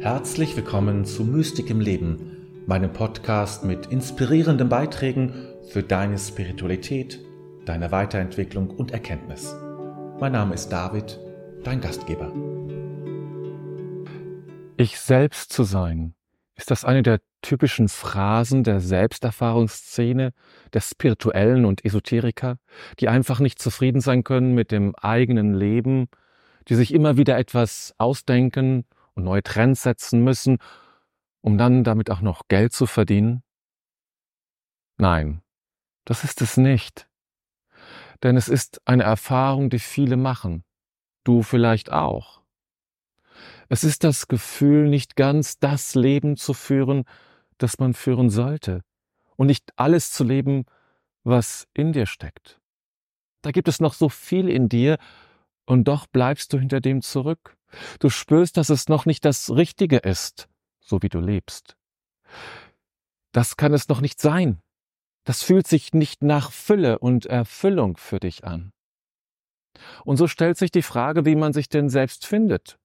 Herzlich willkommen zu Mystik im Leben, meinem Podcast mit inspirierenden Beiträgen für deine Spiritualität, deine Weiterentwicklung und Erkenntnis. Mein Name ist David, dein Gastgeber. Ich selbst zu sein, ist das eine der typischen Phrasen der Selbsterfahrungsszene, der Spirituellen und Esoteriker, die einfach nicht zufrieden sein können mit dem eigenen Leben, die sich immer wieder etwas ausdenken und neue Trends setzen müssen, um dann damit auch noch Geld zu verdienen? Nein, das ist es nicht. Denn es ist eine Erfahrung, die viele machen. Du vielleicht auch. Es ist das Gefühl, nicht ganz das Leben zu führen, das man führen sollte. Und nicht alles zu leben, was in dir steckt. Da gibt es noch so viel in dir, und doch bleibst du hinter dem zurück. Du spürst, dass es noch nicht das Richtige ist, so wie du lebst. Das kann es noch nicht sein. Das fühlt sich nicht nach Fülle und Erfüllung für dich an. Und so stellt sich die Frage, wie man sich denn selbst findet.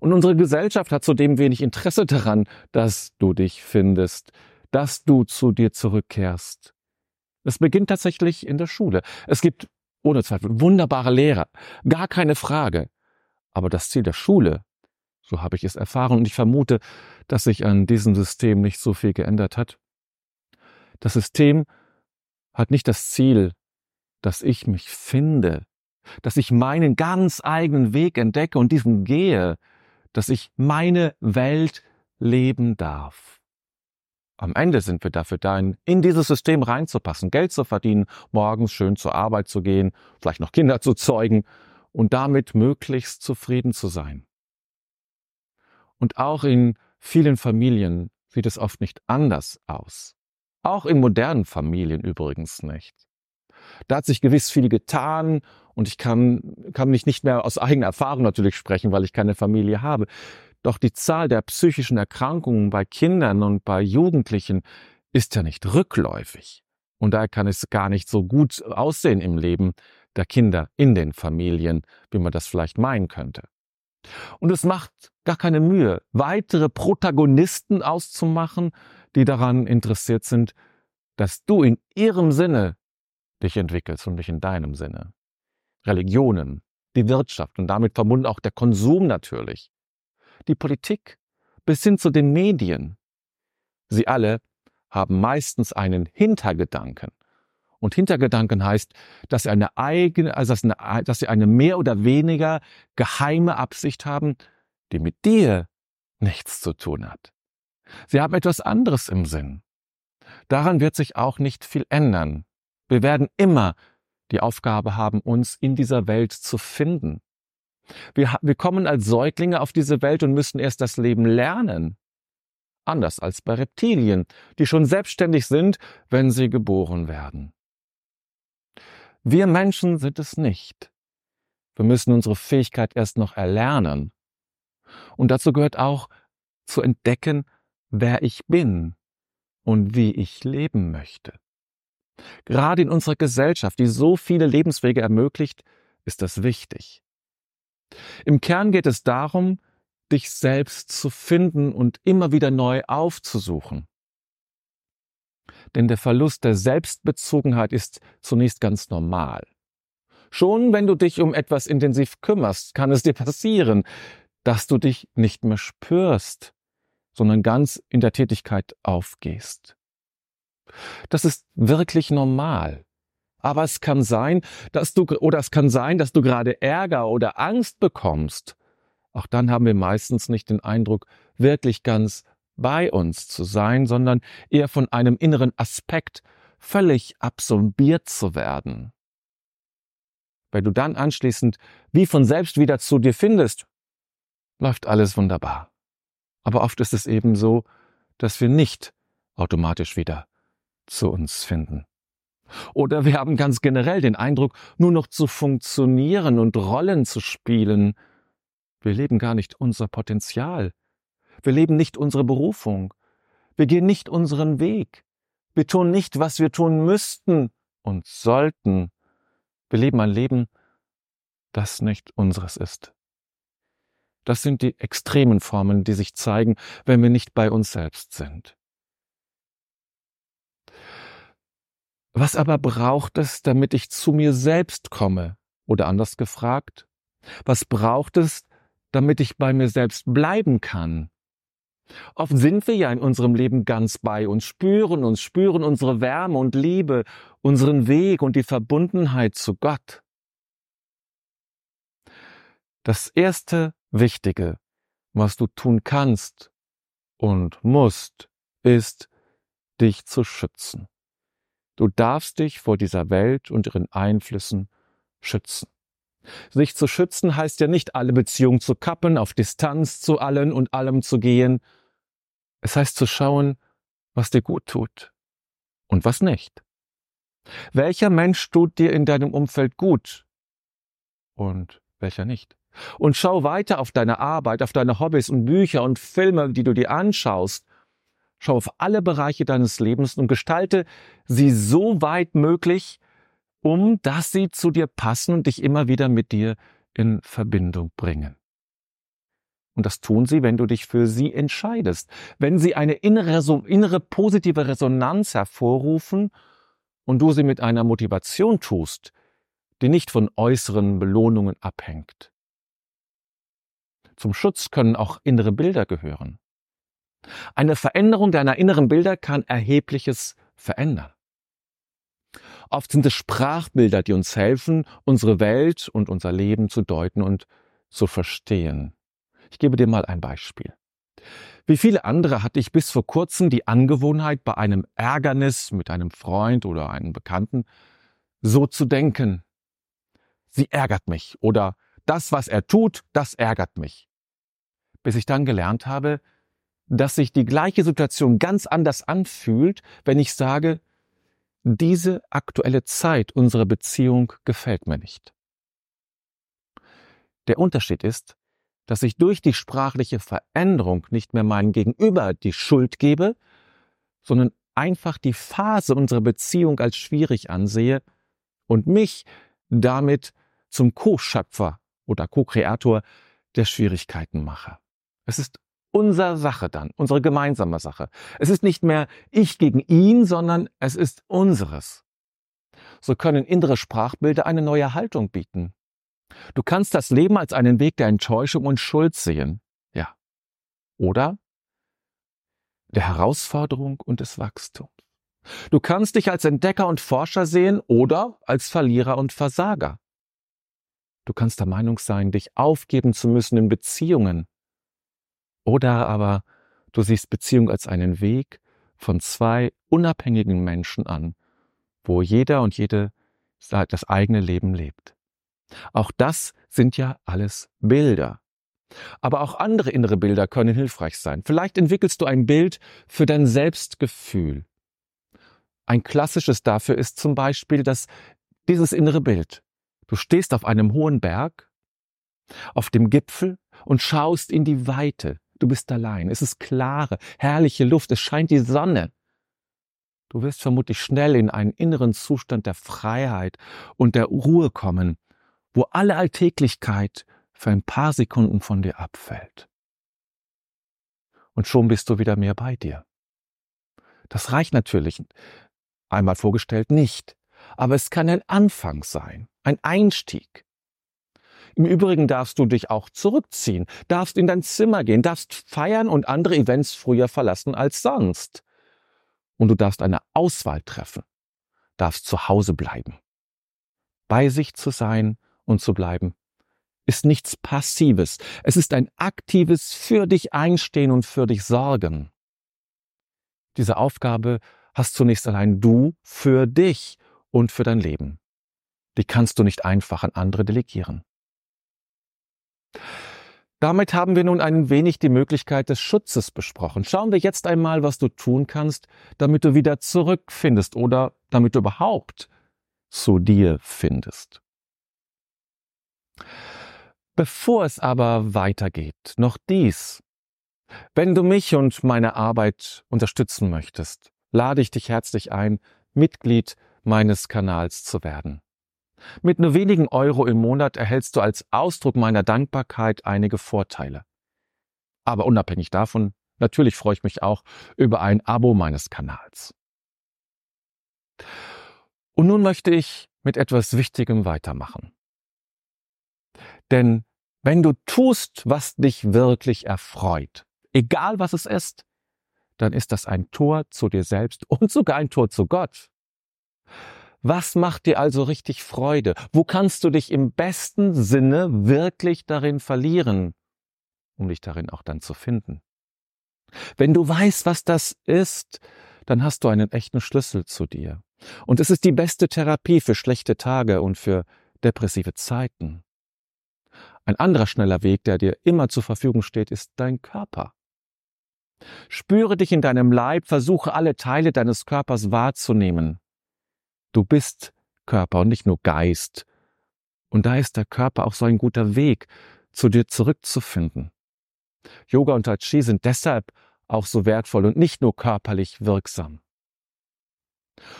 Und unsere Gesellschaft hat zudem wenig Interesse daran, dass du dich findest, dass du zu dir zurückkehrst. Es beginnt tatsächlich in der Schule. Es gibt ohne Zweifel wunderbare Lehrer, gar keine Frage. Aber das Ziel der Schule, so habe ich es erfahren, und ich vermute, dass sich an diesem System nicht so viel geändert hat. Das System hat nicht das Ziel, dass ich mich finde, dass ich meinen ganz eigenen Weg entdecke und diesen gehe, dass ich meine Welt leben darf. Am Ende sind wir dafür da, in dieses System reinzupassen, Geld zu verdienen, morgens schön zur Arbeit zu gehen, vielleicht noch Kinder zu zeugen und damit möglichst zufrieden zu sein. Und auch in vielen Familien sieht es oft nicht anders aus. Auch in modernen Familien übrigens nicht. Da hat sich gewiss viel getan und ich kann, kann mich nicht mehr aus eigener Erfahrung natürlich sprechen, weil ich keine Familie habe. Doch die Zahl der psychischen Erkrankungen bei Kindern und bei Jugendlichen ist ja nicht rückläufig. Und daher kann es gar nicht so gut aussehen im Leben der Kinder in den Familien, wie man das vielleicht meinen könnte. Und es macht gar keine Mühe, weitere Protagonisten auszumachen, die daran interessiert sind, dass du in ihrem Sinne dich entwickelst und nicht in deinem Sinne. Religionen, die Wirtschaft und damit verbunden auch der Konsum natürlich die Politik bis hin zu den Medien. Sie alle haben meistens einen Hintergedanken. Und Hintergedanken heißt, dass sie eine eigene, also dass, eine, dass sie eine mehr oder weniger geheime Absicht haben, die mit dir nichts zu tun hat. Sie haben etwas anderes im Sinn. Daran wird sich auch nicht viel ändern. Wir werden immer die Aufgabe haben, uns in dieser Welt zu finden. Wir, wir kommen als Säuglinge auf diese Welt und müssen erst das Leben lernen. Anders als bei Reptilien, die schon selbstständig sind, wenn sie geboren werden. Wir Menschen sind es nicht. Wir müssen unsere Fähigkeit erst noch erlernen. Und dazu gehört auch zu entdecken, wer ich bin und wie ich leben möchte. Gerade in unserer Gesellschaft, die so viele Lebenswege ermöglicht, ist das wichtig. Im Kern geht es darum, dich selbst zu finden und immer wieder neu aufzusuchen. Denn der Verlust der Selbstbezogenheit ist zunächst ganz normal. Schon wenn du dich um etwas intensiv kümmerst, kann es dir passieren, dass du dich nicht mehr spürst, sondern ganz in der Tätigkeit aufgehst. Das ist wirklich normal. Aber es kann sein, dass du, oder es kann sein, dass du gerade Ärger oder Angst bekommst. Auch dann haben wir meistens nicht den Eindruck, wirklich ganz bei uns zu sein, sondern eher von einem inneren Aspekt völlig absorbiert zu werden. Wenn du dann anschließend wie von selbst wieder zu dir findest, läuft alles wunderbar. Aber oft ist es eben so, dass wir nicht automatisch wieder zu uns finden. Oder wir haben ganz generell den Eindruck, nur noch zu funktionieren und Rollen zu spielen. Wir leben gar nicht unser Potenzial. Wir leben nicht unsere Berufung. Wir gehen nicht unseren Weg. Wir tun nicht, was wir tun müssten und sollten. Wir leben ein Leben, das nicht unseres ist. Das sind die extremen Formen, die sich zeigen, wenn wir nicht bei uns selbst sind. Was aber braucht es, damit ich zu mir selbst komme? Oder anders gefragt, was braucht es, damit ich bei mir selbst bleiben kann? Oft sind wir ja in unserem Leben ganz bei uns, spüren uns, spüren unsere Wärme und Liebe, unseren Weg und die Verbundenheit zu Gott. Das erste Wichtige, was du tun kannst und musst, ist, dich zu schützen. Du darfst dich vor dieser Welt und ihren Einflüssen schützen. Sich zu schützen heißt ja nicht, alle Beziehungen zu kappen, auf Distanz zu allen und allem zu gehen. Es heißt zu schauen, was dir gut tut und was nicht. Welcher Mensch tut dir in deinem Umfeld gut und welcher nicht? Und schau weiter auf deine Arbeit, auf deine Hobbys und Bücher und Filme, die du dir anschaust. Schau auf alle Bereiche deines Lebens und gestalte sie so weit möglich, um dass sie zu dir passen und dich immer wieder mit dir in Verbindung bringen. Und das tun sie, wenn du dich für sie entscheidest, wenn sie eine innere, innere positive Resonanz hervorrufen und du sie mit einer Motivation tust, die nicht von äußeren Belohnungen abhängt. Zum Schutz können auch innere Bilder gehören. Eine Veränderung deiner inneren Bilder kann erhebliches verändern. Oft sind es Sprachbilder, die uns helfen, unsere Welt und unser Leben zu deuten und zu verstehen. Ich gebe dir mal ein Beispiel. Wie viele andere hatte ich bis vor kurzem die Angewohnheit, bei einem Ärgernis mit einem Freund oder einem Bekannten so zu denken. Sie ärgert mich oder das, was er tut, das ärgert mich. Bis ich dann gelernt habe, dass sich die gleiche Situation ganz anders anfühlt, wenn ich sage, diese aktuelle Zeit unserer Beziehung gefällt mir nicht. Der Unterschied ist, dass ich durch die sprachliche Veränderung nicht mehr meinem Gegenüber die Schuld gebe, sondern einfach die Phase unserer Beziehung als schwierig ansehe und mich damit zum Co-Schöpfer oder Co-Kreator der Schwierigkeiten mache. Es ist unsere Sache dann, unsere gemeinsame Sache. Es ist nicht mehr ich gegen ihn, sondern es ist unseres. So können innere Sprachbilder eine neue Haltung bieten. Du kannst das Leben als einen Weg der Enttäuschung und Schuld sehen. Ja. Oder der Herausforderung und des Wachstums. Du kannst dich als Entdecker und Forscher sehen oder als Verlierer und Versager. Du kannst der Meinung sein, dich aufgeben zu müssen in Beziehungen. Oder aber du siehst Beziehung als einen Weg von zwei unabhängigen Menschen an, wo jeder und jede das eigene Leben lebt. Auch das sind ja alles Bilder. Aber auch andere innere Bilder können hilfreich sein. Vielleicht entwickelst du ein Bild für dein Selbstgefühl. Ein klassisches dafür ist zum Beispiel dass dieses innere Bild. Du stehst auf einem hohen Berg, auf dem Gipfel und schaust in die Weite. Du bist allein. Es ist klare, herrliche Luft. Es scheint die Sonne. Du wirst vermutlich schnell in einen inneren Zustand der Freiheit und der Ruhe kommen wo alle Alltäglichkeit für ein paar Sekunden von dir abfällt. Und schon bist du wieder mehr bei dir. Das reicht natürlich, einmal vorgestellt, nicht, aber es kann ein Anfang sein, ein Einstieg. Im Übrigen darfst du dich auch zurückziehen, darfst in dein Zimmer gehen, darfst feiern und andere Events früher verlassen als sonst. Und du darfst eine Auswahl treffen, darfst zu Hause bleiben. Bei sich zu sein und zu bleiben, ist nichts Passives. Es ist ein aktives für dich einstehen und für dich sorgen. Diese Aufgabe hast zunächst allein du für dich und für dein Leben. Die kannst du nicht einfach an andere delegieren. Damit haben wir nun ein wenig die Möglichkeit des Schutzes besprochen. Schauen wir jetzt einmal, was du tun kannst, damit du wieder zurückfindest oder damit du überhaupt zu dir findest. Bevor es aber weitergeht, noch dies. Wenn du mich und meine Arbeit unterstützen möchtest, lade ich dich herzlich ein, Mitglied meines Kanals zu werden. Mit nur wenigen Euro im Monat erhältst du als Ausdruck meiner Dankbarkeit einige Vorteile. Aber unabhängig davon, natürlich freue ich mich auch über ein Abo meines Kanals. Und nun möchte ich mit etwas Wichtigem weitermachen. Denn wenn du tust, was dich wirklich erfreut, egal was es ist, dann ist das ein Tor zu dir selbst und sogar ein Tor zu Gott. Was macht dir also richtig Freude? Wo kannst du dich im besten Sinne wirklich darin verlieren, um dich darin auch dann zu finden? Wenn du weißt, was das ist, dann hast du einen echten Schlüssel zu dir. Und es ist die beste Therapie für schlechte Tage und für depressive Zeiten. Ein anderer schneller Weg, der dir immer zur Verfügung steht, ist dein Körper. Spüre dich in deinem Leib, versuche alle Teile deines Körpers wahrzunehmen. Du bist Körper und nicht nur Geist. Und da ist der Körper auch so ein guter Weg, zu dir zurückzufinden. Yoga und Tai Chi sind deshalb auch so wertvoll und nicht nur körperlich wirksam.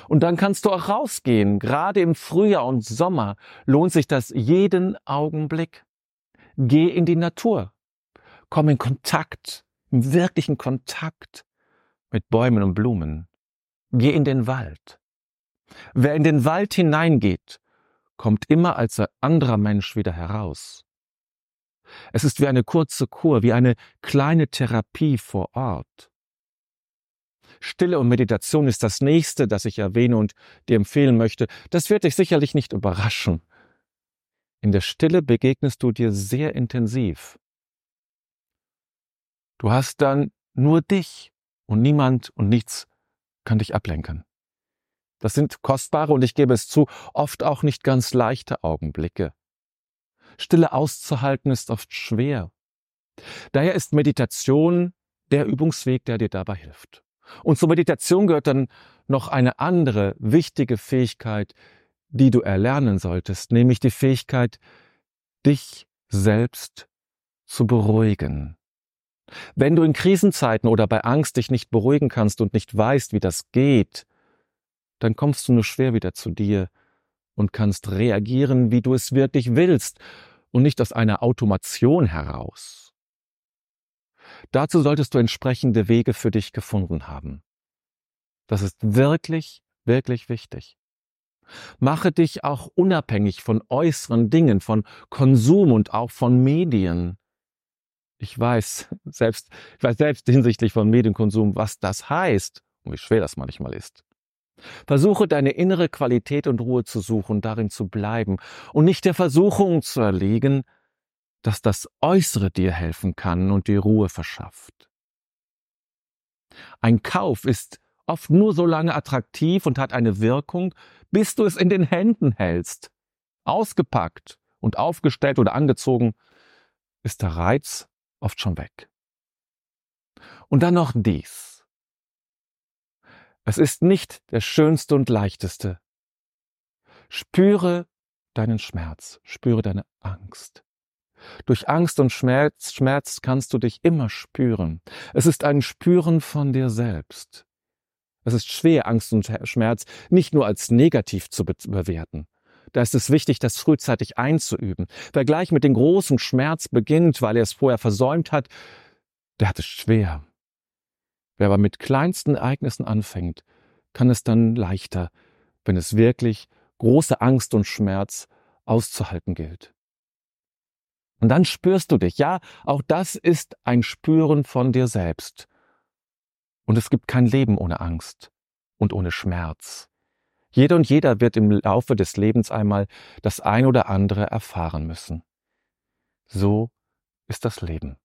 Und dann kannst du auch rausgehen. Gerade im Frühjahr und Sommer lohnt sich das jeden Augenblick. Geh in die Natur. Komm in Kontakt, im wirklichen Kontakt mit Bäumen und Blumen. Geh in den Wald. Wer in den Wald hineingeht, kommt immer als ein anderer Mensch wieder heraus. Es ist wie eine kurze Kur, wie eine kleine Therapie vor Ort. Stille und Meditation ist das nächste, das ich erwähne und dir empfehlen möchte. Das wird dich sicherlich nicht überraschen. In der Stille begegnest du dir sehr intensiv. Du hast dann nur dich und niemand und nichts kann dich ablenken. Das sind kostbare und ich gebe es zu, oft auch nicht ganz leichte Augenblicke. Stille auszuhalten ist oft schwer. Daher ist Meditation der Übungsweg, der dir dabei hilft. Und zur Meditation gehört dann noch eine andere wichtige Fähigkeit, die du erlernen solltest, nämlich die Fähigkeit, dich selbst zu beruhigen. Wenn du in Krisenzeiten oder bei Angst dich nicht beruhigen kannst und nicht weißt, wie das geht, dann kommst du nur schwer wieder zu dir und kannst reagieren, wie du es wirklich willst und nicht aus einer Automation heraus. Dazu solltest du entsprechende Wege für dich gefunden haben. Das ist wirklich, wirklich wichtig. Mache dich auch unabhängig von äußeren Dingen, von Konsum und auch von Medien. Ich weiß selbst, ich weiß selbst hinsichtlich von Medienkonsum, was das heißt und wie schwer das manchmal ist. Versuche deine innere Qualität und Ruhe zu suchen, darin zu bleiben und nicht der Versuchung zu erliegen, dass das Äußere dir helfen kann und dir Ruhe verschafft. Ein Kauf ist oft nur so lange attraktiv und hat eine Wirkung, bis du es in den Händen hältst. Ausgepackt und aufgestellt oder angezogen, ist der Reiz oft schon weg. Und dann noch dies. Es ist nicht der schönste und leichteste. Spüre deinen Schmerz, spüre deine Angst. Durch Angst und Schmerz, Schmerz kannst du dich immer spüren. Es ist ein Spüren von dir selbst. Es ist schwer, Angst und Schmerz nicht nur als negativ zu bewerten. Da ist es wichtig, das frühzeitig einzuüben. Wer gleich mit dem großen Schmerz beginnt, weil er es vorher versäumt hat, der hat es schwer. Wer aber mit kleinsten Ereignissen anfängt, kann es dann leichter, wenn es wirklich große Angst und Schmerz auszuhalten gilt. Und dann spürst du dich. Ja, auch das ist ein Spüren von dir selbst. Und es gibt kein Leben ohne Angst und ohne Schmerz. Jeder und jeder wird im Laufe des Lebens einmal das ein oder andere erfahren müssen. So ist das Leben.